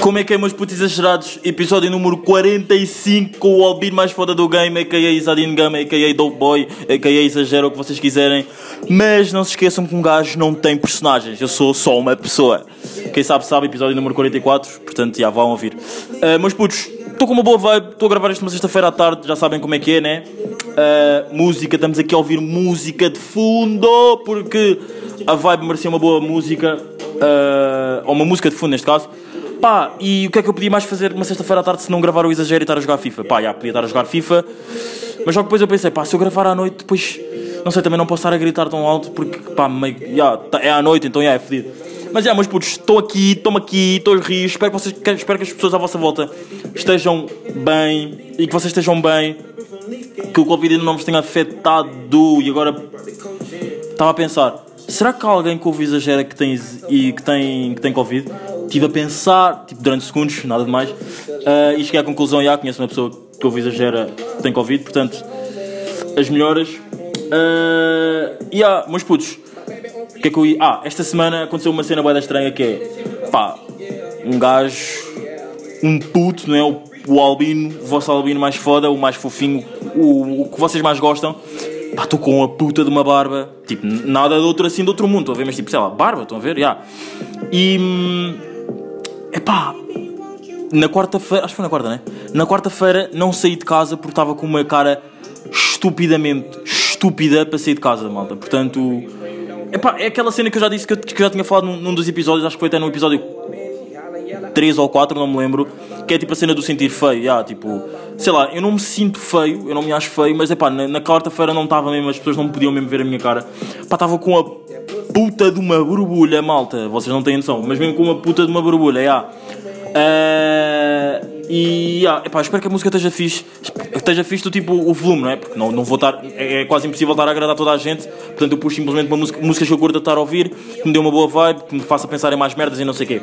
Como é que é, meus putos exagerados? Episódio número 45 com o Albino mais foda do game, a.k.a. Isadine Gama, a.k.a. Dope Boy, a.k.a. Exagero, o que vocês quiserem. Mas não se esqueçam que um gajo não tem personagens, eu sou só uma pessoa. Quem sabe, sabe, episódio número 44, portanto, já vão ouvir. Uh, meus putos, estou com uma boa vibe, estou a gravar isto uma sexta-feira à tarde, já sabem como é que é, né? Uh, música, estamos aqui a ouvir música de fundo, porque a vibe merecia uma boa música, uh, ou uma música de fundo neste caso. Pá, e o que é que eu podia mais fazer uma sexta-feira à tarde se não gravar o exagero e estar a jogar FIFA? Pá, já podia estar a jogar FIFA, mas que depois eu pensei, pá, se eu gravar à noite, depois, não sei, também não posso estar a gritar tão alto porque, pá, meio, já, tá- é à noite, então já é fedido. Mas já, meus putos, estou aqui, estou-me aqui, estou rir, espero que, vocês, espero que as pessoas à vossa volta estejam bem e que vocês estejam bem, que o Covid ainda não vos tenha afetado e agora estava a pensar, será que há alguém que ouve exagera que tem, e que tem, que tem Covid? Estive a pensar, tipo, durante segundos, nada de mais, ah, e cheguei à conclusão, já conheço uma pessoa que ouve exagera que tem Covid, portanto, as melhoras. Uh, e há, meus putos, o que é que eu ia. Ah, esta semana aconteceu uma cena boeda estranha que é, pá, um gajo, um puto, não é? O, o albino, o vosso albino mais foda, o mais fofinho, o, o que vocês mais gostam. Pá, estou com a puta de uma barba, tipo, nada de outro assim de outro mundo, estão a ver? Mas tipo, sei lá, barba, estão a ver? Já. E. hum, Epá, na quarta-feira, acho que foi na quarta, né? Na quarta-feira não saí de casa porque estava com uma cara estupidamente estúpida para sair de casa, malta. Portanto, epá, é aquela cena que eu já disse que eu, que eu já tinha falado num, num dos episódios, acho que foi até no episódio 3 ou 4, não me lembro, que é tipo a cena do sentir feio. já, tipo, sei lá, eu não me sinto feio, eu não me acho feio, mas epá, na, na quarta-feira não estava mesmo, as pessoas não podiam mesmo ver a minha cara. Pá, estava com a puta de uma borbulha, malta, vocês não têm noção, mas mesmo com uma puta de uma borbulha, já. Eh, e yeah, epá, espero que a música esteja fixe, esteja fixe do tipo o volume, não é? Porque não, não vou estar, é, é quase impossível estar a agradar toda a gente, portanto eu puxo simplesmente uma música, músicas que eu curto a estar a ouvir, que me dê uma boa vibe, que me faça pensar em mais merdas e não sei o quê.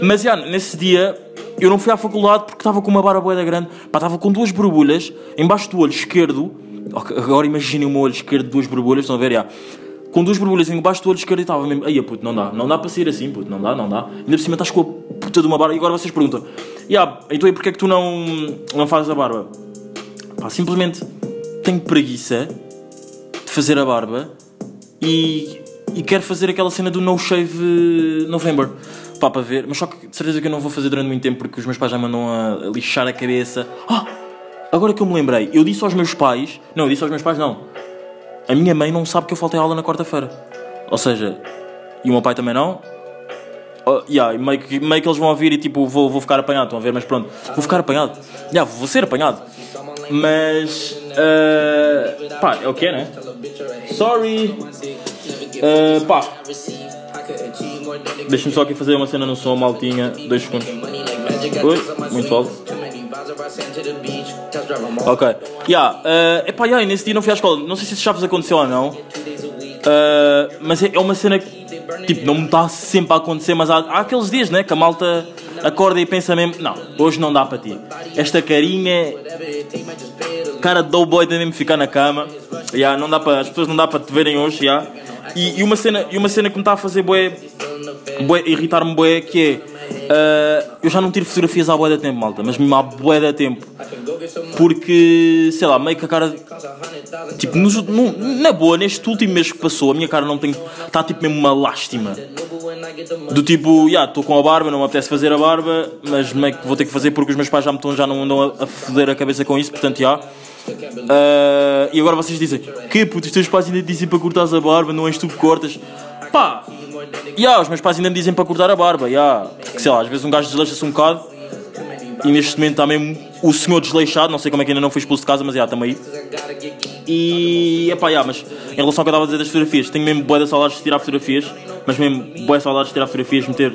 Mas yeah, nesse dia eu não fui à faculdade porque estava com uma boeda grande, pá, estava com duas borbulhas embaixo do olho esquerdo. Agora imaginem o meu olho esquerdo, duas borbulhas, estão a ver? Yeah. Com duas borbulhas embaixo do olho estava mesmo. Aí, puto, não dá, não dá para sair assim, puto, não dá, não dá. Ainda por cima estás com a puta de uma barba. E agora vocês perguntam: yeah, então e porquê é que tu não, não fazes a barba? Pá, simplesmente tenho preguiça de fazer a barba e, e quero fazer aquela cena do No Shave November. Pá, para ver, mas só que de certeza que eu não vou fazer durante muito tempo porque os meus pais já mandam a lixar a cabeça. Ah! Agora que eu me lembrei, eu disse aos meus pais. Não, eu disse aos meus pais não. A minha mãe não sabe que eu faltei aula na quarta-feira. Ou seja, e o meu pai também não. Oh, yeah, meio, que, meio que eles vão ouvir e tipo, vou, vou ficar apanhado, estão a ver? Mas pronto, vou ficar apanhado. Yeah, vou ser apanhado. Mas. Uh, pá, é o que é, né? Sorry. Uh, pá, deixa-me só aqui fazer uma cena no som, maltinha. Dois segundos. Oi, muito alto. Ok. Yeah, uh, epá, yeah, nesse dia não fui à escola. Não sei se isso já vos aconteceu ou não. Uh, mas é, é uma cena que tipo, não me está sempre a acontecer, mas há, há aqueles dias né, que a malta acorda e pensa mesmo, não, hoje não dá para ti. Esta carinha, cara de boy tem mesmo ficar na cama. Yeah, não dá para, as pessoas não dá para te verem hoje. Yeah. E, e, uma cena, e uma cena que me está a fazer bué, irritar-me bué que é. Uh, eu já não tiro fotografias há bué da tempo, malta, mas mesmo há bué da tempo. Porque, sei lá, meio que a cara. Tipo, nos, no, na boa, neste último mês que passou, a minha cara não tem. Está tipo mesmo uma lástima. Do tipo, já, estou com a barba, não me apetece fazer a barba, mas meio que vou ter que fazer porque os meus pais já, me estão, já não andam a, a foder a cabeça com isso, portanto, já. Uh, e agora vocês dizem, que puto, os teus pais ainda dizem para cortares a barba, não és tu que cortas. Pá, já, os meus pais ainda me dizem para cortar a barba, já. Porque sei lá, às vezes um gajo desleixa-se um bocado e neste momento está mesmo o senhor desleixado, não sei como é que ainda não foi expulso de casa, mas já, estamos aí. E, epá, já, mas em relação ao que eu estava a dizer das fotografias, tenho mesmo boa de saudades de tirar fotografias, mas mesmo boa de saudades de tirar fotografias, meter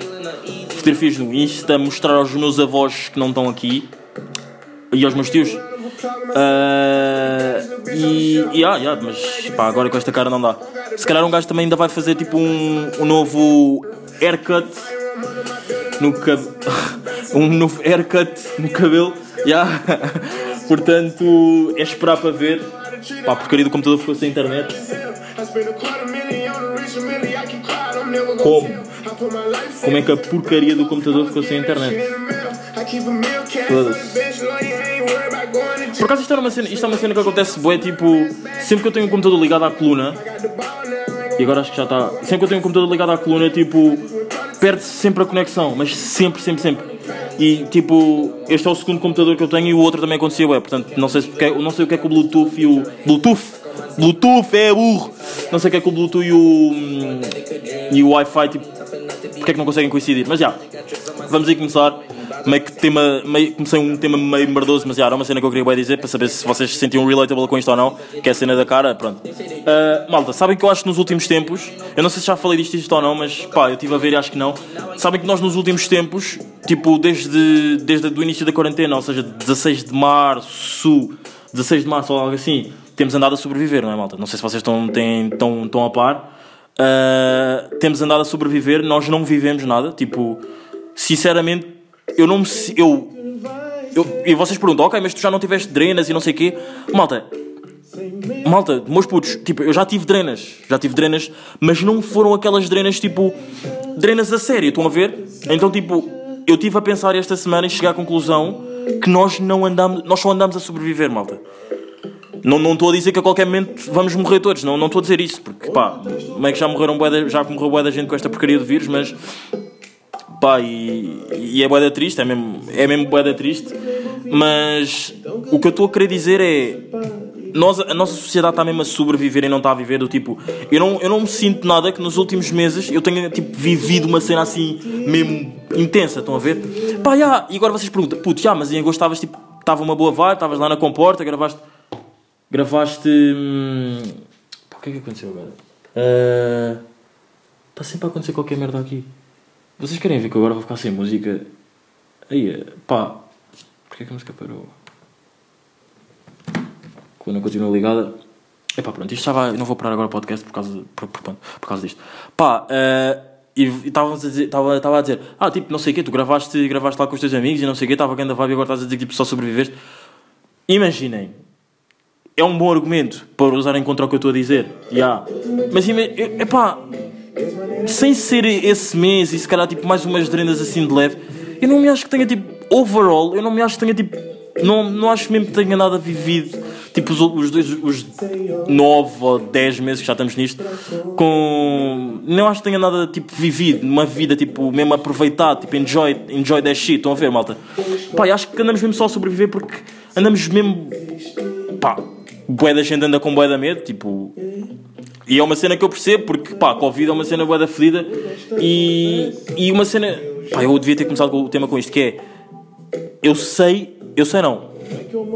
fotografias no Insta, mostrar aos meus avós que não estão aqui e aos meus tios. Uh, e, e ah, yeah, mas pá, agora com esta cara não dá. Se calhar um gajo também ainda vai fazer tipo um, um novo haircut no cabelo. um novo haircut no cabelo. Yeah. Portanto, é esperar para ver. Pá, a porcaria do computador ficou sem internet. Como? Como é que a porcaria do computador ficou sem internet? Por acaso isto, era uma cena, isto é uma cena que acontece bué, tipo, sempre que eu tenho um computador ligado à coluna, e agora acho que já está, sempre que eu tenho um computador ligado à coluna, tipo, perde-se sempre a conexão, mas sempre, sempre, sempre. E tipo, este é o segundo computador que eu tenho e o outro também acontecia bué, portanto, não sei, se, porque- não sei o que é que o Bluetooth e o... Bluetooth! Bluetooth é burro! Não sei o que é que o Bluetooth e o... hum, e o Wi-Fi, tipo, porque é que não conseguem coincidir, mas já, vamos aí começar. Meio que tema, meio, comecei um tema meio merdoso, mas já era uma cena que eu queria bem dizer para saber se vocês se sentiam relatable com isto ou não, que é a cena da cara, pronto. Ah, malta, sabem que eu acho que nos últimos tempos, eu não sei se já falei disto, isto ou não, mas pá, eu estive a ver e acho que não. Sabem que nós nos últimos tempos, tipo, desde, desde o início da quarentena, ou seja, 16 de março, 16 de março ou algo assim, temos andado a sobreviver, não é, malta? Não sei se vocês estão, têm, estão, estão a par. Uh, temos andado a sobreviver, nós não vivemos nada. Tipo, sinceramente, eu não me. Eu, eu, e vocês perguntam, ok, mas tu já não tiveste drenas e não sei o quê. Malta, malta, meus putos, tipo, eu já tive drenas, já tive drenas, mas não foram aquelas drenas tipo. drenas a sério, estão a ver? Então, tipo, eu estive a pensar esta semana e cheguei à conclusão que nós não andamos, nós só andamos a sobreviver, malta. Não não estou a dizer que a qualquer momento vamos morrer todos, não não estou a dizer isso, porque pá, meio que já morreram bué da- já morreu bué da gente com esta porcaria do vírus, mas pá, e, e é bué da triste, é mesmo, é mesmo bué da triste, mas o que eu estou a querer dizer é nós, a nossa sociedade está mesmo a sobreviver e não está a viver do tipo. Eu não, eu não me sinto nada que nos últimos meses eu tenha tipo, vivido uma cena assim mesmo intensa, estão a ver? Pá, e agora vocês perguntam, puto, já, mas em agosto estavas tipo, estava uma boa vibe, estavas lá na comporta, gravaste. Gravaste. Hum... Pá, o que é que aconteceu agora? Ah, Está sempre a acontecer qualquer merda aqui. Vocês querem ver que eu agora vou ficar sem música? Aí, pá, porquê que a música parou? Coluna continua ligada. Epá, pronto, isto estava. Eu não vou parar agora o podcast por causa, por, por, por, por causa disto. Pá, eh, e e estávamos a dizer, estava, estava a dizer, ah, tipo, não sei o quê, tu gravaste, gravaste lá com os teus amigos e não sei o quê, estava a grande vibe e agora estás a dizer que tipo, só sobreviveste. Imaginem, é um bom argumento para usarem contra o que eu estou a dizer. Yeah. Mas, eu- epá, sem ser esse mês e se calhar tipo mais umas drenas assim de leve, eu não me acho que tenha tipo, overall, eu não me acho que tenha tipo, não, não acho mesmo que tenha nada vivido, tipo os, os dois, os 9 ou 10 meses que já estamos nisto, com, não acho que tenha nada tipo vivido, uma vida tipo mesmo aproveitado, tipo enjoy, enjoy that shit, estão a ver malta? Pá, acho que andamos mesmo só a sobreviver porque andamos mesmo, pá, bué da gente anda com bué da medo, tipo, e é uma cena que eu percebo, porque pá, Covid é uma cena bué da fedida e, e uma cena. Pá, eu devia ter começado com o tema com isto, que é. Eu sei, eu sei não.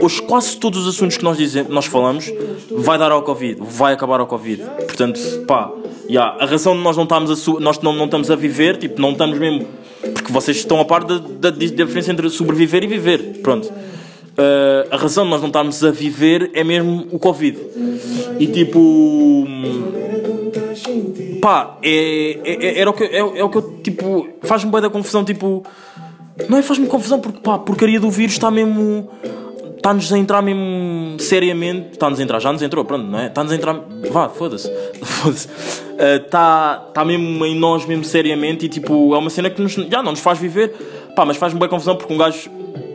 Os, quase todos os assuntos que nós, dizemos, nós falamos vai dar ao Covid, vai acabar ao Covid. Portanto, pá, yeah, a razão de nós não estamos a, nós não, não estamos a viver, tipo, não estamos mesmo. Porque vocês estão a par da, da, da diferença entre sobreviver e viver. Pronto. Uh, a razão de nós não estarmos a viver é mesmo o Covid. E tipo. Pá, é, é, é- o que, é, é o que eu, tipo, faz-me bem da confusão, tipo, não é faz-me confusão porque, pá, porcaria do vírus está mesmo, está-nos a entrar mesmo seriamente, está-nos a entrar, já nos entrou, pronto, não é? Está-nos a entrar, vá, foda-se, foda-se, está está mesmo em nós mesmo seriamente e, tipo, é uma cena que nos, já não nos faz viver, pá, mas faz-me bem confusão porque um gajo,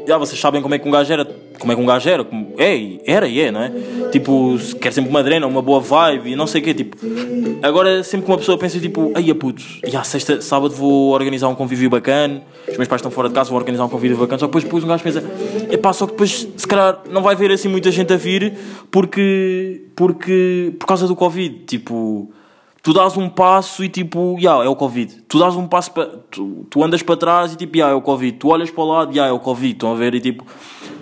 já vocês sabem como é que um gajo era, como é que um gajo era, como, é, era e é, não é? Tipo, quer sempre uma drena, uma boa vibe e não sei o quê, tipo, agora sempre que uma pessoa pensa, tipo, ai a puto, já sexta, sábado vou organizar um convívio bacana, os meus pais estão fora de casa, vou organizar um convívio bacana, só depois, depois um gajo pensa, epá, só que depois se calhar não vai ver assim muita gente a vir porque, porque, por causa do Covid, tipo, tu dás um passo e tipo, já, é o Covid. Tu dás um passo para. Tu, tu andas para trás e tipo, já, é o Covid. Tu olhas para o lado, já, é o Covid. Estão a ver? E tipo,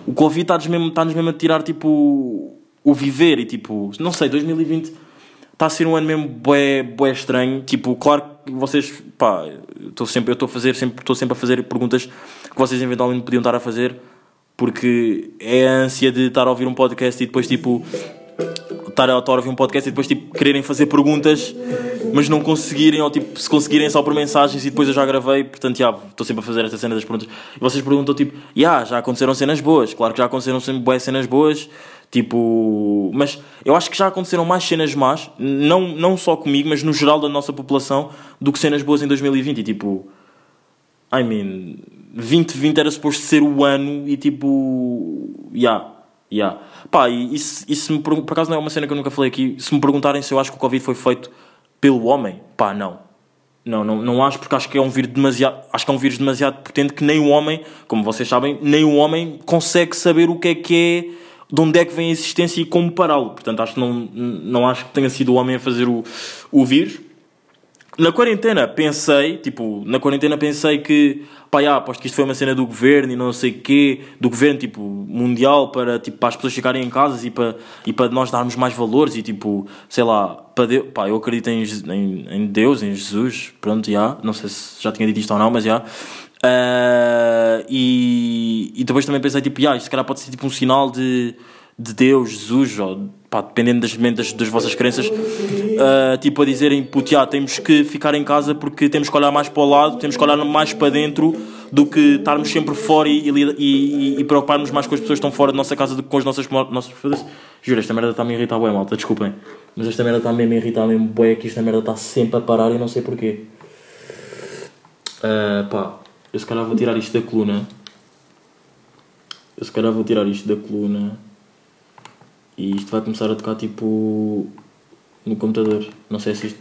o Covid está-nos mesmo, está-nos mesmo a tirar tipo o viver e tipo, não sei, 2020 está a ser um ano mesmo bué, bué estranho. Tipo, claro que vocês, pá, estou sempre, eu estou a fazer, sempre, estou sempre a fazer perguntas que vocês eventualmente podiam estar a fazer porque é a ânsia de estar a ouvir um podcast e depois tipo estar a ouvir um podcast e depois tipo, quererem fazer perguntas, mas não conseguirem, ou tipo, se conseguirem só por mensagens e depois eu já gravei, portanto, já, estou sempre a fazer esta cena das perguntas. E vocês perguntam tipo, já, já aconteceram cenas boas, claro que já aconteceram sempre boas cenas boas, tipo, mas eu acho que já aconteceram mais cenas más, não, não só comigo, mas no geral da nossa população, do que cenas boas em 2020, e tipo, I mean, 2020 era suposto ser o ano e tipo, yeah, yeah. Pá, e isso, isso me, pergun- por acaso não é uma cena que eu nunca falei aqui. Se me perguntarem se eu acho que o Covid foi feito pelo homem, pá, não. Não, não, não acho porque acho que é um vírus demasiado, acho que é um vírus demasiado potente que nem o homem, como vocês sabem, nem o homem consegue saber o que é que é, de onde é que vem a existência e como pará-lo. Portanto, acho que não, não acho que tenha sido o homem a fazer o, o vírus. Na quarentena pensei, tipo, na quarentena pensei que, pá, já, aposto que isto foi uma cena do governo e não sei quê, do governo, tipo, mundial, para, tipo, para as pessoas ficarem em casas e para, e para nós darmos mais valores e, tipo, sei lá, para Deus, pá, eu acredito em, em, em Deus, em Jesus, pronto, já, não sei se já tinha dito isto ou não, mas já. Ah, e, e depois também pensei, tipo, já, isto se calhar pode ser, tipo, um sinal de, de Deus, Jesus, ou, pá, dependendo das, das, das vossas crenças, ah, tipo a dizerem, puto, temos que ficar em casa porque temos que olhar mais para o lado, temos que olhar mais para dentro do que estarmos sempre fora e, e, e, e preocuparmos mais com as pessoas que estão fora da nossa casa do que com as nossas... nossas. Juro, esta merda está-me a irritar bué, malta, desculpem. Mas esta merda está mesmo a irritar mesmo bué, que esta merda está sempre a parar e não sei porquê. Ah, pá, eu se calhar vou tirar isto da coluna. Eu se calhar vou tirar isto da coluna. E isto vai começar a tocar tipo no computador. Não sei se isto.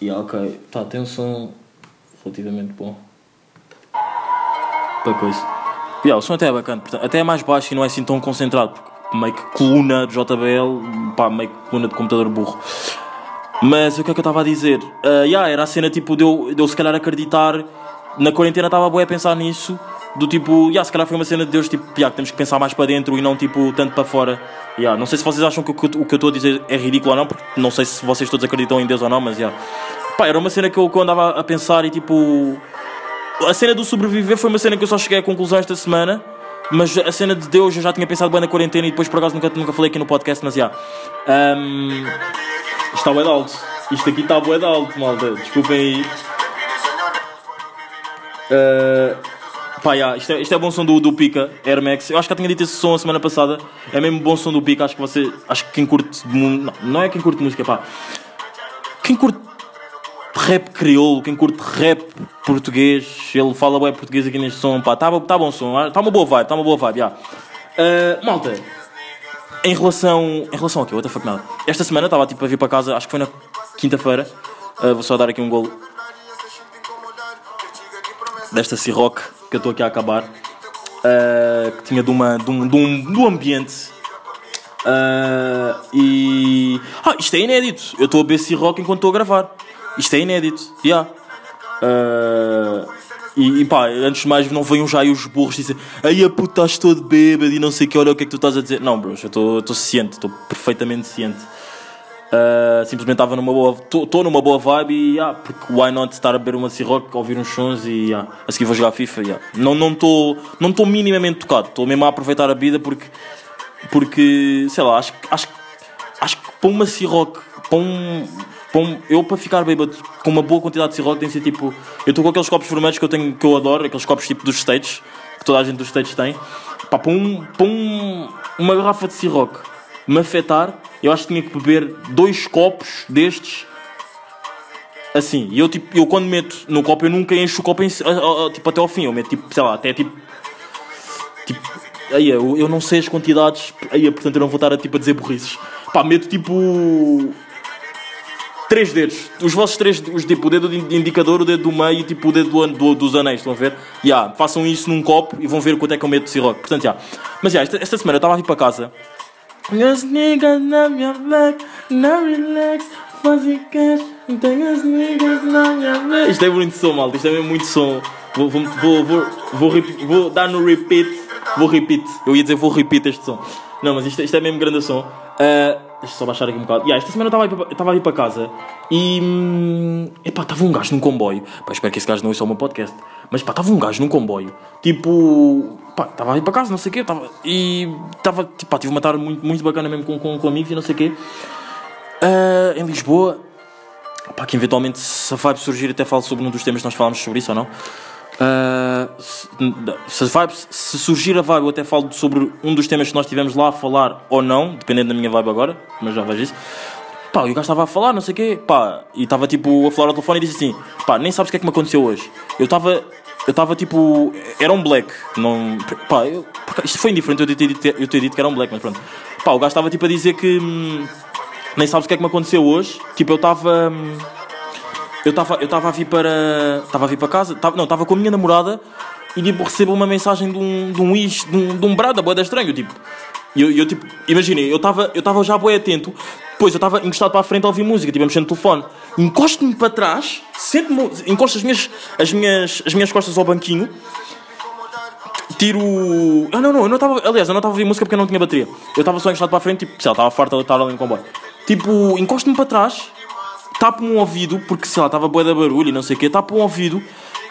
E ok. Tá, tem um som relativamente bom. Para coisa. Yeah, o som até é bacana. portanto, Até é mais baixo e não é assim tão concentrado. Porque meio que coluna de JBL, pá, meio que coluna de computador burro. Mas o que é que eu estava a dizer? Ah, yeah, era a cena tipo de eu, de eu se calhar acreditar. Na quarentena estava boa a pensar nisso. Do tipo, yeah, se calhar foi uma cena de Deus, tipo, yeah, temos que pensar mais para dentro e não tipo tanto para fora. Yeah, não sei se vocês acham que o que o que eu estou a dizer é ridículo ou não, porque não sei se vocês todos acreditam em Deus ou não, mas yeah. Pá, era uma cena que eu, que eu andava a pensar e tipo. A cena do sobreviver foi uma cena que eu só cheguei à conclusão esta semana. Mas a cena de Deus eu já tinha pensado bem na quarentena e depois por acaso nunca, nunca falei aqui no podcast, mas já. Ahm, isto está bué de alto. Isto aqui está bué de alto, malta. Desculpem aí. Ah, pá, já, isto, é, isto é bom som do, do Pica, Air Max. Eu acho que já tinha dito esse som a semana passada. É mesmo bom som do Pica. Acho que você. Acho que quem curte. Não, não é quem curte música, pá. Quem curte rap crioulo, quem curte rap português, ele fala bem português aqui neste som, pá, tá, tá bom som, tá uma boa vibe, tá uma boa vibe, já. Ah, malta, em relação, em relação a quê? What the fuck, nada. Esta semana estava tipo a vir para casa, acho que foi na quinta-feira, Ah, vou só dar aqui um golo desta Ciroc que eu estou aqui a acabar, ah, que tinha de, uma, de, um, de, um, do ambiente. Ah, e. Ah, isto é inédito. Eu estou a beber Ciroc enquanto estou a gravar. Isto é inédito. Yeah. Ah, e, e pá, antes de mais, não venham já aí os burros e dizem Aí a puta estás todo bêbado e não sei que, olha o que é que tu estás a dizer. Não, bros, eu estou ciente, estou perfeitamente ciente. Ah, simplesmente estava numa boa. Estou numa boa vibe e yeah, porque why not estar a beber uma Ciroc, ouvir uns sons e yeah, a seguir vou jogar FIFA. Yeah. Não estou não não minimamente tocado, estou mesmo a aproveitar a vida porque porque, sei lá, acho, acho, acho que para uma Ciroc, para para um- eu para ficar bêbado com uma boa quantidade de Ciroc tem que ser tipo, eu estou com aqueles copos vermelhos que eu tenho, que eu adoro, aqueles copos tipo dos States, que toda a gente dos States tem, para, um, um, uma garrafa de Ciroc me afetar, eu acho que tinha que beber dois copos destes assim, e eu tipo, eu quando meto no copo, eu nunca encho o copo em, a- a- a- tipo, até ao fim, eu meto tipo, sei lá, até tipo Tipo, aí eu, eu não sei as quantidades, aí portanto eu não vou estar a, tipo, a dizer burrices. Pá, meto tipo. Três dedos. Os vossos três, os, tipo, o dedo de indicador, o dedo do meio e tipo, o dedo do, do- dos anéis, estão a ver? Ya, façam isso num copo e vão ver quanto é que eu meto de Ciroc. Portanto, já. Mas já, esta, esta semana eu estava a vir para casa. As niggas love your back, now relax, fuzzy cash, tem as niggas love your back. Isto é muito som, malta, isto é mesmo muito som. Vou, vou, vou, vou, vou, rep- vou dar no repeat, vou repeat. Eu ia dizer vou repeat este som. Não, mas isto, isto é mesmo grande som. Ah, deixa só baixar aqui um bocado. Yeah, esta semana eu estava a ir para- casa e. hum, Epá, estava um gajo num comboio. Pá, espero que esse gajo não ouça o meu podcast. Mas pá, estava um gajo num comboio, tipo, pá, estava a ir para casa, não sei o quê, tava, e estava, tipo, tive uma tarde muito, muito bacana mesmo com, com, com amigos e não sei o quê, Ah, em Lisboa, pá, que eventualmente se a vibe surgir até falo sobre um dos temas que nós falámos sobre isso ou não. Ah, se, se, a vibe, se surgir a vibe, eu até falo sobre um dos temas que nós tivemos lá a falar ou não, dependendo da minha vibe agora, mas já vejo isso. Pá, e o gajo estava a falar, não sei o quê, pá, e estava tipo a falar ao telefone e disse assim: pá, nem sabes o que é que me aconteceu hoje. Eu estava, eu estava tipo, era um black, não, pá, eu, isto foi indiferente eu ter, dito, eu ter dito que era um black, mas pronto. Pá, o gajo estava tipo a dizer que hum, nem sabes o que é que me aconteceu hoje, tipo, eu estava. hum, eu estava eu estava a vir para estava a vir para casa tava, não estava com a minha namorada e tipo recebo uma mensagem de um de um is de um, de um brada boeda estranho tipo e eu, eu tipo imaginem eu estava eu estava já bem atento depois eu estava encostado para a frente a ouvir música tipo a mexer no telefone encosto-me para trás sento-me encosto as minhas as minhas as minhas costas ao banquinho tiro. Ah, não, não, eu não estava. Aliás, eu não estava a ouvir música porque eu não tinha bateria. Eu estava só encostado para a frente, tipo, sei lá, estava farta de estar ali no comboio. Tipo, encosto-me para trás, tapo um ouvido, porque sei lá, estava boa da barulho e não sei o quê, tapo um ouvido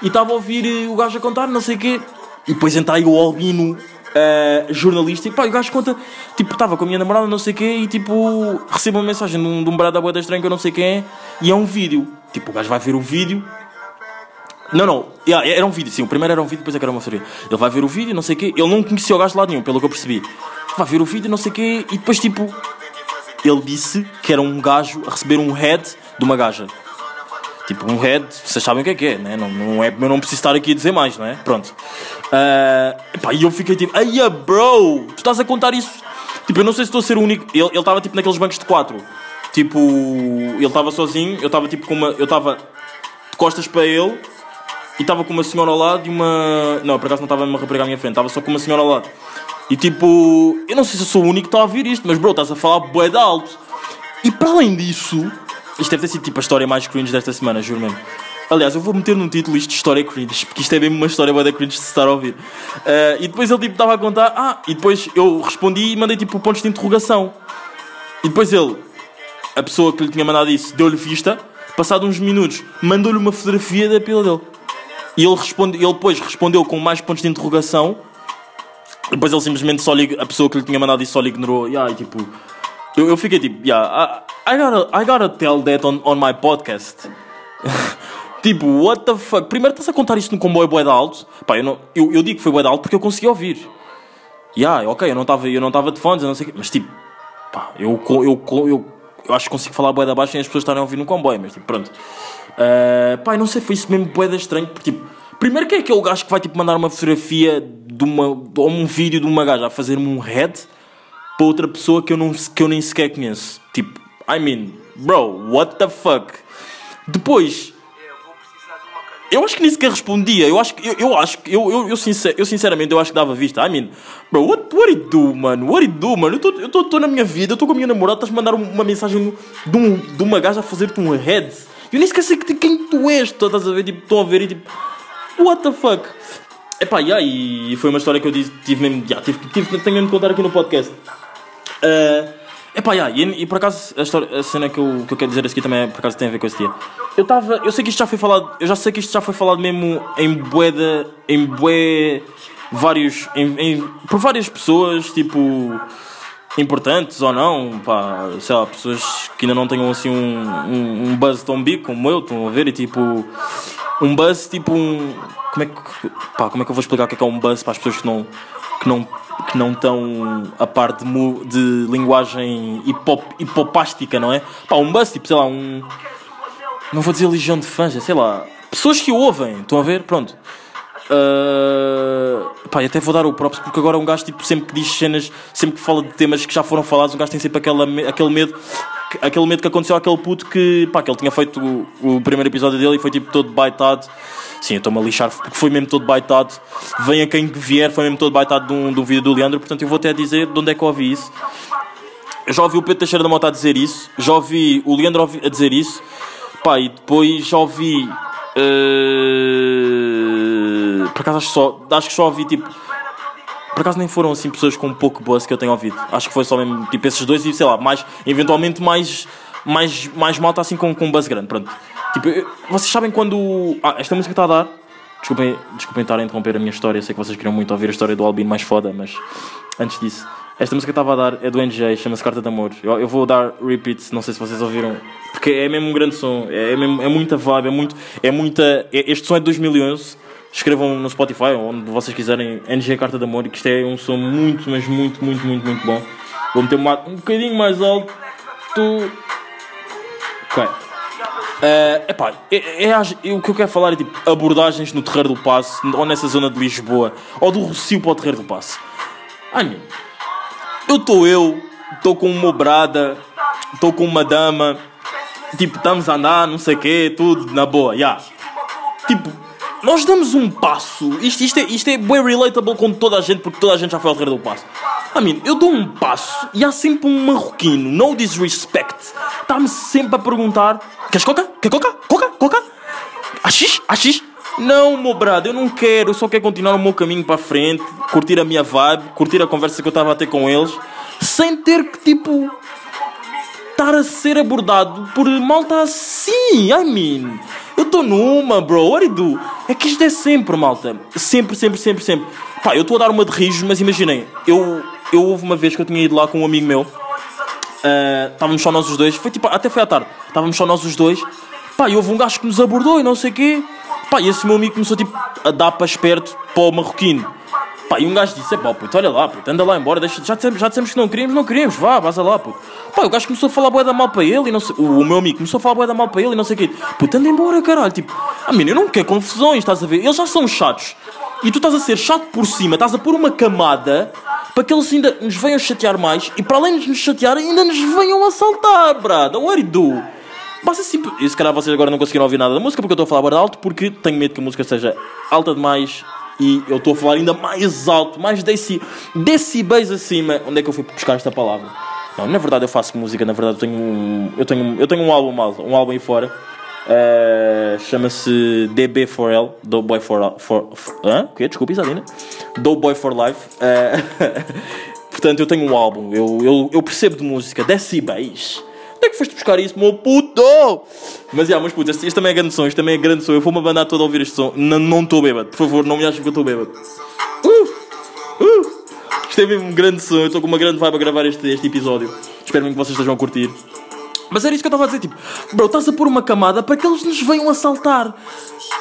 e estava a ouvir eh, o gajo a contar, não sei o quê. E depois entra aí o Albino. eh, jornalista e pá, o gajo conta, tipo, estava com a minha namorada, não sei o quê, e tipo, recebo uma mensagem de um, de um brado da boeda estranho que eu não sei quem é, e é um vídeo. Tipo, o gajo vai ver o vídeo, não, não, era um vídeo, sim. O primeiro era um vídeo, depois é que era uma fotografia. Ele vai ver o vídeo, não sei o quê. Ele não conhecia o gajo de lado nenhum, pelo que eu percebi. Vai ver o vídeo, não sei o quê, e depois, tipo, ele disse que era um gajo a receber um head de uma gaja. Tipo, um head, vocês sabem o que é que é, né? Não, não é, eu não preciso estar aqui a dizer mais, não é? Pronto. Epá, e eu fiquei tipo, ai bro, tu estás a contar isso? Tipo, eu não sei se estou a ser o único. Ele estava tipo naqueles bancos de quatro. Tipo, ele estava sozinho, eu estava tipo com uma. Eu estava de costas para ele e estava com uma senhora ao lado e uma. Não, por acaso não estava uma rapariga à minha frente, estava só com uma senhora ao lado. E tipo, eu não sei se eu sou o único que está a ouvir isto, mas bro, estás a falar bué de alto. E para além disso, isto deve ter sido tipo a história mais cringe desta semana, juro mesmo. Aliás, eu vou meter no título isto de história cringe, porque isto é mesmo uma história bué da cringe de se estar a ouvir. Ah, e depois ele tipo estava a contar, ah, e depois eu respondi e mandei tipo pontos de interrogação. E depois ele, a pessoa que lhe tinha mandado isso, deu-lhe vista, passado uns minutos, mandou-lhe uma fotografia da pila dele. E ele, responde, ele depois respondeu com mais pontos de interrogação. Depois ele simplesmente só lhe, a pessoa que lhe tinha mandado isso só lhe ignorou. Yeah, e, tipo, eu, eu fiquei tipo, yeah, I, I, gotta, I gotta tell that on, on my podcast. tipo, what the fuck? Primeiro estás a contar isto no comboio de alto. Pá, eu, não, eu, eu digo que foi de alto porque eu consegui ouvir. Yeah, ok, eu não estava de fones, eu não sei o quê. Mas tipo, pá, eu, eu, eu, eu, eu acho que consigo falar bué da baixo sem as pessoas estarem a ouvir no comboio, mas tipo, pronto. Uh, pá, eu não sei, foi isso mesmo bué da estranho, porque tipo, primeiro quem é aquele gajo que vai tipo mandar uma fotografia de uma, ou um vídeo de uma gaja a fazer-me um head para outra pessoa que eu, não, que eu nem sequer conheço? Tipo, I mean, bro, what the fuck? Depois, eu acho que nem sequer respondia. Eu acho que eu, eu acho que eu, eu, eu, sincer, eu sinceramente eu acho que dava vista. I mean, bro, what, what it do, mano? What it do, mano? Eu estou na minha vida, eu estou com a minha namorada, estás a mandar uma mensagem de, um, de uma gaja a fazer-te um head. Eu nem sequer sei que, quem tu és, estás a ver, tipo, estão a ver e tipo, what the fuck? Epá, yeah, e foi uma história que eu disse, tive mesmo, yeah, tive, tive, tenho mesmo de contar aqui no podcast. Uh, epá, yeah, e, e por acaso a, história, a cena que eu, que eu quero dizer a seguir também por acaso tem a ver com esse dia. Eu estava, eu sei que isto já foi falado, eu já sei que isto já foi falado mesmo em de, em bué, vários, em, em, por várias pessoas, tipo, importantes ou não, pá, sei lá, pessoas que ainda não tenham assim um, um, um buzz tão big como eu, estão a ver, e tipo, um buzz tipo um, como é que, pá, como é que eu vou explicar o que é, que é um buzz para as pessoas que não, que não que não estão a par de, de linguagem hipop, hipopástica, não é? Pá, um buzz, tipo, sei lá, um. Não vou dizer legião de fãs, é, sei lá. Pessoas que ouvem, estão a ver? Pronto. Uh, pá, até vou dar o props porque agora um gajo, tipo, sempre que diz cenas, sempre que fala de temas que já foram falados, um gajo tem sempre aquela, aquele medo. que- Aquele medo que aconteceu àquele puto que, pá, que ele tinha feito o, o primeiro episódio dele e foi tipo todo baitado. Sim, eu estou-me a lixar porque foi mesmo todo baitado. Venha quem vier, foi mesmo todo baitado de um, um vídeo do Leandro. Portanto, eu vou até dizer de onde é que eu ouvi isso. Já ouvi o Pedro Teixeira da Mota a dizer isso. Já ouvi o Leandro a dizer isso. Pá, e depois já ouvi. eh, por acaso acho só, acho que só ouvi tipo. Por acaso nem foram assim pessoas com pouco buzz que eu tenho ouvido. Acho que foi só mesmo tipo esses dois e sei lá, mais, eventualmente mais, mais, mais malta assim com, com buzz grande. Pronto. Tipo, vocês sabem quando. Ah, esta música está a dar. Desculpem, desculpem estar a interromper a minha história. Sei que vocês queriam muito ouvir a história do Albino mais foda, mas antes disso, esta música que estava a dar é do NJ, chama-se Carta de Amor. Eu, eu vou dar repeats, não sei se vocês ouviram, porque é mesmo um grande som, é, é, mesmo, é muita vibe, é, muito, é muita. é- este som é de 2011. Escrevam no Spotify, onde vocês quiserem, NG Carta de Amor, que isto é um som muito, mas muito, muito, muito, muito bom. Vou meter uma, um bocadinho mais alto. Ok. Eh, epá, é, é é o que eu quero falar é tipo abordagens no Terreiro do Passo ou nessa zona de Lisboa ou do Rocio para o Terreiro do Passo. Meu, eu estou eu, estou com uma brada, estou com uma dama, tipo, estamos a andar, não sei o quê, tudo na boa, já. Tipo, nós damos um passo, isto, isto, é, isto é bem relatable com toda a gente, porque toda a gente já foi ao Terreiro do Passo. I eu dou um passo e há sempre um marroquino, no disrespect, está-me sempre a perguntar: queres coca? Quer coca? Coca? Coca? Axis? Axis? Não, meu brado, eu não quero. Eu só quero continuar o meu caminho para frente, curtir a minha vibe, curtir a conversa que eu estava a ter com eles, sem ter que, tipo, estar a ser abordado por malta assim. I mean, eu estou numa, bro. What do? É que isto é sempre, malta. Sempre, sempre, sempre, sempre. Pá, eu estou a dar uma de rijo, mas imaginem, eu, eu houve uma vez que eu tinha ido lá com um amigo meu. Uh, estávamos só nós os dois, foi tipo, até foi à tarde, estávamos só nós os dois, pá, e houve um gajo que nos abordou e não sei o quê, pá, e esse meu amigo começou tipo a dar para esperto para o marroquino, pá, e um gajo disse, pá, puto, olha lá, puto, anda lá embora, deixa, já, dissemos, já dissemos que não queríamos, não queríamos, vá, vaza lá, puto, pá, o gajo começou a falar boeda mal para ele e não sei, o, o meu amigo começou a falar boeda mal para ele e não sei o quê, puto, anda embora, caralho, tipo, ah, menino, eu não quero confusões, estás a ver, eles já são chatos, e tu estás a ser chato por cima, estás a pôr uma camada para que eles ainda nos venham chatear mais e para além de nos chatear ainda nos venham assaltar, brada. What do you do? Basta simples. E se calhar vocês agora não conseguiram ouvir nada da música porque eu estou a falar bem alto porque tenho medo que a música seja alta demais e eu estou a falar ainda mais alto, mais deci, decibéis acima. Onde é que eu fui buscar esta palavra? Não, na verdade eu faço música, na verdade eu tenho um, eu tenho, eu tenho um álbum, um álbum aí fora. Uh, Chama-se DB4L, Do Boy for, for, for hã? O quê? Desculpa, Isadina. Do Boy for Life. Uh, portanto, eu tenho um álbum, eu, eu, eu percebo de música, decibéis. Onde é que foste buscar isso, meu puto? Mas, já, mas puto, isto, também é grande som, isto também é grande som. Eu vou-me abanar todo a ouvir este som. Não estou bêbado, por favor, não me achem que eu estou bêbado. Uh, uh. Isto é mesmo um grande som, eu estou com uma grande vibe a gravar este, este episódio. Espero que vocês estejam a curtir. Mas era isso que eu estava a dizer, tipo, bro, estás a pôr uma camada para que eles nos venham assaltar.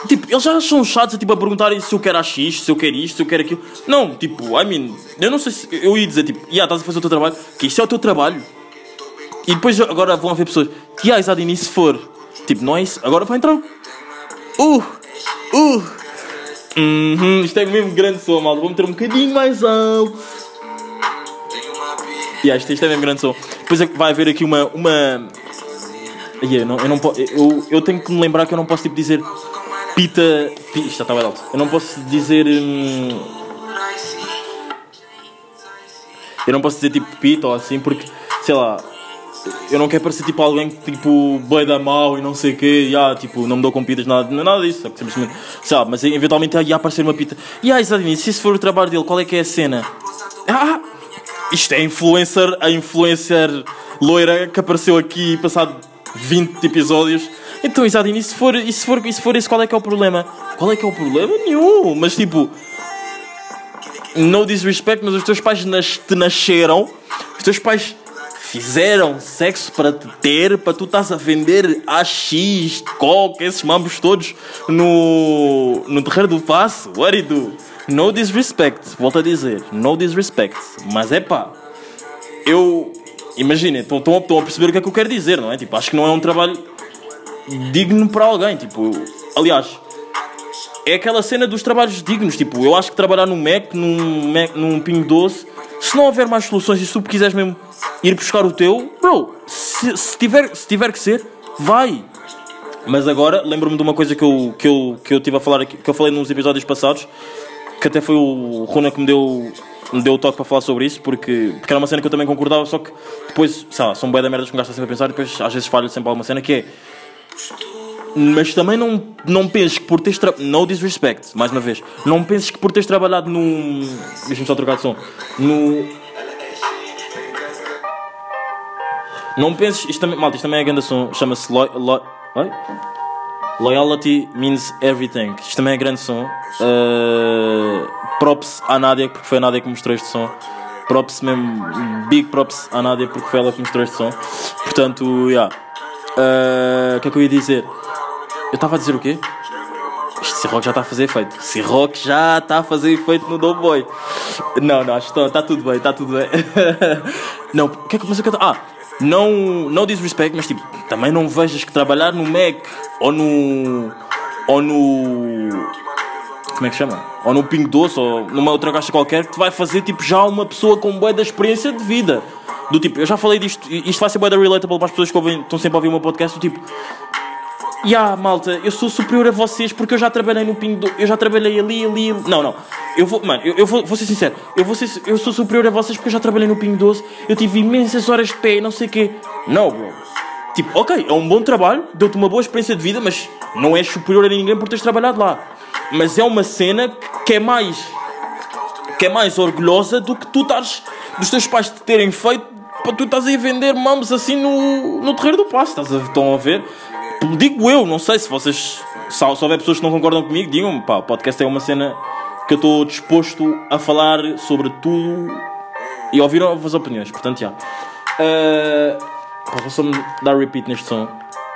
Tipo, eles já são chatos tipo, a perguntarem se eu quero AX, se eu quero isto, se eu quero aquilo. Não, tipo, I mean, eu não sei se. Eu ia dizer, tipo, yeah, estás a fazer o teu trabalho, que isto é o teu trabalho. E depois agora vão haver pessoas, que ah, Isadini, se for. Tipo, não é isso, agora vai entrar. Uh, uh. Uhum, isto é mesmo grande som, malta. Vou meter um bocadinho mais alto. Yeah, isto, isto é mesmo grande som. Depois é que vai haver aqui uma. uma... Yeah, eu, não, eu, não eu, eu tenho que me lembrar que eu não posso tipo dizer pita. pi- Isto está bem alto. Eu não posso dizer. hum, eu não posso dizer tipo pita ou assim porque, sei lá. Eu não quero parecer tipo alguém que tipo boi da mal e não sei o quê, e, ah, tipo, não me dou com pitas, nada, nada disso, que simplesmente, lá, mas eventualmente ia aparecer uma pita. E ah, exatamente, se isso for o trabalho dele, qual é que é a cena? Ah, isto é influencer, a influencer loira que apareceu aqui passado 20 episódios. Então, exatamente, e se for, e se for, e se for esse, qual é que é o problema? Qual é que é o problema? Nenhum, mas tipo, no disrespect, mas os teus pais nas- te nasceram, os teus pais fizeram sexo para te ter, para tu estás a vender AX, coca, esses mambos todos no, no terreiro do passo. What do you do? No disrespect, volto a dizer, no disrespect. Mas é pá, eu. Imaginem, estão a perceber o que é que eu quero dizer, não é? Tipo, acho que não é um trabalho digno para alguém. Tipo, aliás, é aquela cena dos trabalhos dignos. Tipo, eu acho que trabalhar num Mac, num, Mac, num Pingo Doce, se não houver mais soluções e se tu quiseres mesmo ir buscar o teu, bro, se, se tiver, se tiver que ser, vai. Mas agora, lembro-me de uma coisa que eu, que eu, que eu tive a falar aqui, que eu falei nos episódios passados, que até foi o Runa que me deu, me deu o toque para falar sobre isso, porque, porque era uma cena que eu também concordava, só que depois, sei lá, são bué da merdas que gajo está sempre a pensar e depois às vezes falho sempre alguma cena que é. Mas também não, não penses que por teres tra... No disrespect, mais uma vez. Não penses que por teres trabalhado num. Deixa-me só trocar de som. No. Não penses. Isto também, malta, isto também é grande som. Chama-se. Lo... Lo... Oi? Loyalty means everything. Isto também é grande som. Uh, props à Nádia, porque foi a Nádia que mostrou este som. Props mesmo, big props à Nádia, porque foi ela que mostrou este som. Portanto, yeah. Uh, O que é que eu ia dizer? Eu estava a dizer o quê? Isto Ciroc já está a fazer efeito. Ciroc já está a fazer efeito no Doughboy. Não, não, acho que está tudo bem, está tudo bem. não, o que é que eu- Ah, não, não disrespect, mas tipo, também não vejas que trabalhar no Mac ou no. ou no. Como é que chama? Ou no Pingo Doce ou numa outra caixa qualquer que te vai fazer tipo já uma pessoa com boa da experiência de vida. Do tipo, eu já falei disto, isto vai ser boa da relatable para as pessoas que ouvem, estão sempre a ouvir o meu podcast, do tipo, Ya, malta, eu sou superior a vocês porque eu já trabalhei no Pingo Doce, eu já trabalhei ali, ali, ali. Não, não. Eu vou, mano, eu, eu vou, vou ser sincero. Eu, vou ser, eu sou superior a vocês porque eu já trabalhei no Pingo Doce, eu tive imensas horas de pé e não sei o quê. Não, bro. Tipo, ok, é um bom trabalho, deu-te uma boa experiência de vida, mas não és superior a ninguém por teres trabalhado lá. Mas é uma cena que é mais. que é mais orgulhosa do que tu estás. dos teus pais te terem feito para tu estás aí a vender mamos assim no, no terreiro do passo. Estás a, estão a ver? Digo eu, não sei se vocês. Se, houver pessoas que não concordam comigo, digam-me, pá, o podcast é uma cena que eu estou disposto a falar sobre tudo e ouvir novas opiniões. Portanto, já. Uh, pá, vou só me dar repeat neste som.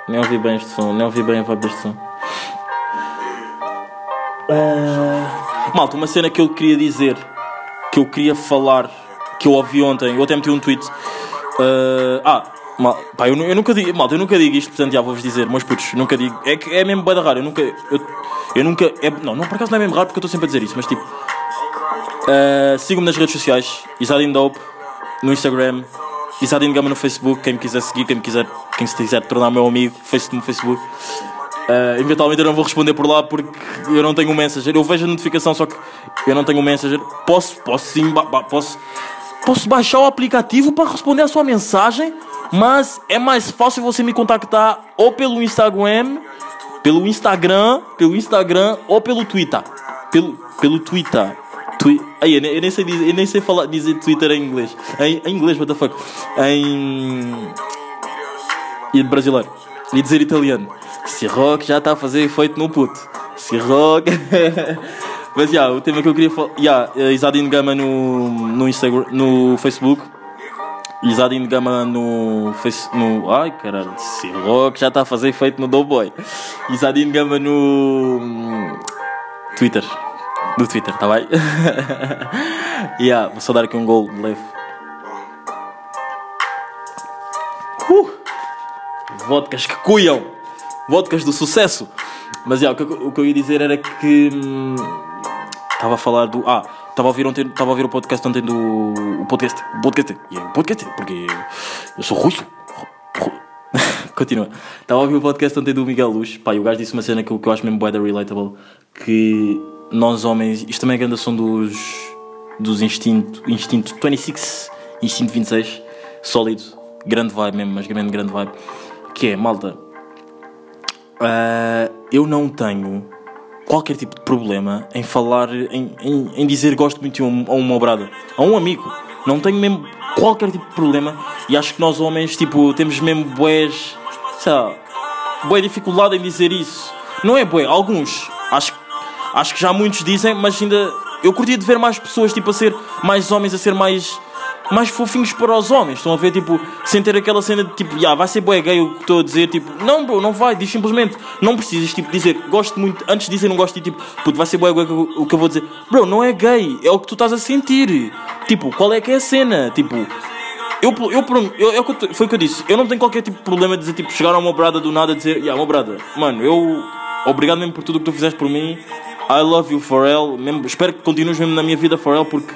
Nem ouvi bem este som, nem ouvi bem a vibe deste som. Uh, malta, uma cena que eu queria dizer, que eu queria falar, que eu ouvi ontem, eu até meti um tweet. Uh, ah, mal, pá, eu, eu nunca digo, malta, eu nunca digo isto, portanto já vou-vos dizer, meus putos, nunca digo. É que é mesmo bada raro, eu nunca. Eu, eu nunca. é- não, não, por acaso não é mesmo raro porque eu estou sempre a dizer isso, mas tipo. Uh, Sigam-me nas redes sociais, Isadin Dope, no Instagram, Isadin Gama no Facebook, quem me quiser seguir, quem me quiser, quem se quiser tornar meu amigo, face no Facebook. Uh, eventualmente eu não vou responder por lá porque eu não tenho um Messenger. Eu vejo a notificação, só que eu não tenho um Messenger. Posso, posso sim, posso, posso baixar o aplicativo para responder a sua mensagem, mas é mais fácil você me contactar ou pelo Instagram, pelo Instagram, pelo Instagram ou pelo Twitter. Pelo, pelo Twitter. Twi Ai, eu, eu nem sei dizer, eu nem sei falar, dizer Twitter em inglês. Em, em inglês, what the fuck? Em. E brasileiro. E dizer italiano. Ciroc já está a fazer efeito no puto. Ciroc. Mas já, o tema que eu queria falar. Já, Isadin Gama no, no, Instagram, no Facebook. Isadin Gama no Face. No, ai caralho, Ciroc já está a fazer efeito no Doughboy. Isadin Gama no. Twitter. No Twitter, tá bem? yeah, vou só dar aqui um gol de leve. Uh! Vodkas que cuiam! Vodkas do sucesso! Mas yeah, o, que, eu- o que eu ia dizer era que. hum, Estava a falar do. Ah, estava a ouvir ontem, estava a ouvir o podcast ontem do. O podcast. O podcast. Yeah, o podcast, porque eu sou russo. Ru- Continua. Estava a ouvir o podcast ontem do Miguel Luz. Pá, e o gajo disse uma cena que eu, que eu acho mesmo bué relatable. Que nós homens. Isto também é grande ação dos. Dos instinto. Instinto 26. Instinto 26. Sólido. Grande vibe mesmo, mas grande, grande vibe. Que é, malta. ah, eu não tenho qualquer tipo de problema em falar, em, em, em dizer gosto muito a uma brada, a um amigo. Não tenho mesmo qualquer tipo de problema e acho que nós homens, tipo, temos mesmo boés, sei lá, boa dificuldade em dizer isso. Não é bué, alguns, acho, acho que já muitos dizem, mas ainda, eu curtia de ver mais pessoas, tipo, a ser, mais homens a ser mais... Mais fofinhos para os homens, estão a ver, tipo, sem ter aquela cena de tipo, "Ya, vai ser bué gay o que estou a dizer, tipo, não, bro, não vai, diz simplesmente, não precisas, tipo, dizer, gosto muito, antes de dizer não gosto, e tipo, puto, vai ser bué gay o que eu vou dizer, bro, não é gay, é o que tu estás a sentir, tipo, qual é que é a cena, tipo, eu, eu, eu, é eu foi o que eu disse, eu não tenho qualquer tipo de problema de dizer, tipo, chegar a uma brada do nada e dizer, yeah, uma brada, mano, eu, obrigado mesmo por tudo o que tu fizeste por mim, I love you Pharrell, mesmo, espero que continues mesmo na minha vida Pharrell, porque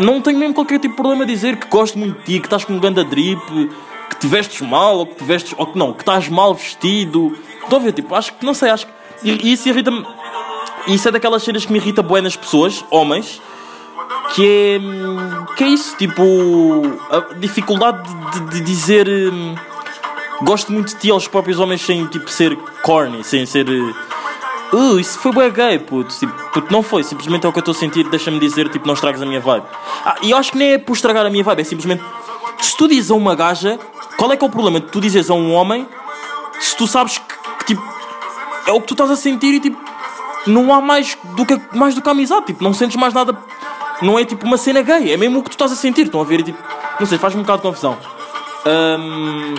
não tenho mesmo qualquer tipo de problema a dizer que gosto muito de ti, que estás com um ganda drip, que te vestes mal, ou que te vestes, ou que não, que estás mal vestido. Estou a ver, tipo, acho que, não sei, acho que. E, isso irrita-me. Isso é daquelas cenas que me irrita bué nas pessoas, homens, que é. que é isso, tipo. a dificuldade de, de dizer. hum, gosto muito de ti aos próprios homens sem, tipo, ser corny, sem ser. Uh, isso foi bué gay, puto. Tipo, puto, não foi. Simplesmente é o que eu estou a sentir. Deixa-me dizer, tipo, não estragues a minha vibe. Ah, e eu acho que nem é por estragar a minha vibe. É simplesmente... Se tu dizes a uma gaja... Qual é que é o problema de tu dizes a um homem... Se tu sabes que, que, tipo... é o que tu estás a sentir e tipo, não há mais do que, mais do que amizade, tipo, não sentes mais nada. Não é tipo uma cena gay, é mesmo o que tu estás a sentir. Estão a ver? E, tipo, não sei, faz-me um bocado de confusão. Ahm,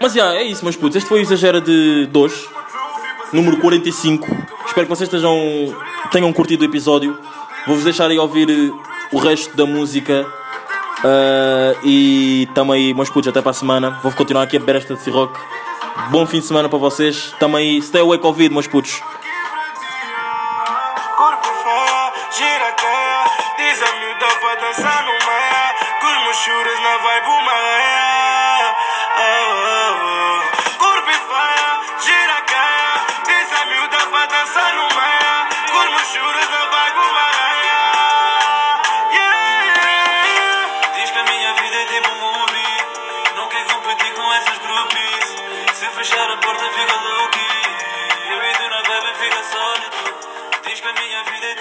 mas já, é isso, meus putos. Este foi o Exagera de, de hoje, número 45. Espero que vocês estejam, tenham curtido o episódio. Vou-vos deixar aí ouvir eh, o resto da música. Ah, e tamo aí, meus putos, até para a semana. Vou continuar aqui a beber esta de Ciroc. Bom fim de semana para vocês. Tamo aí, stay away Covid, meus putos. Na vibe uma fica do é que é. eu e tu não fica sólido. Diz que a minha vida é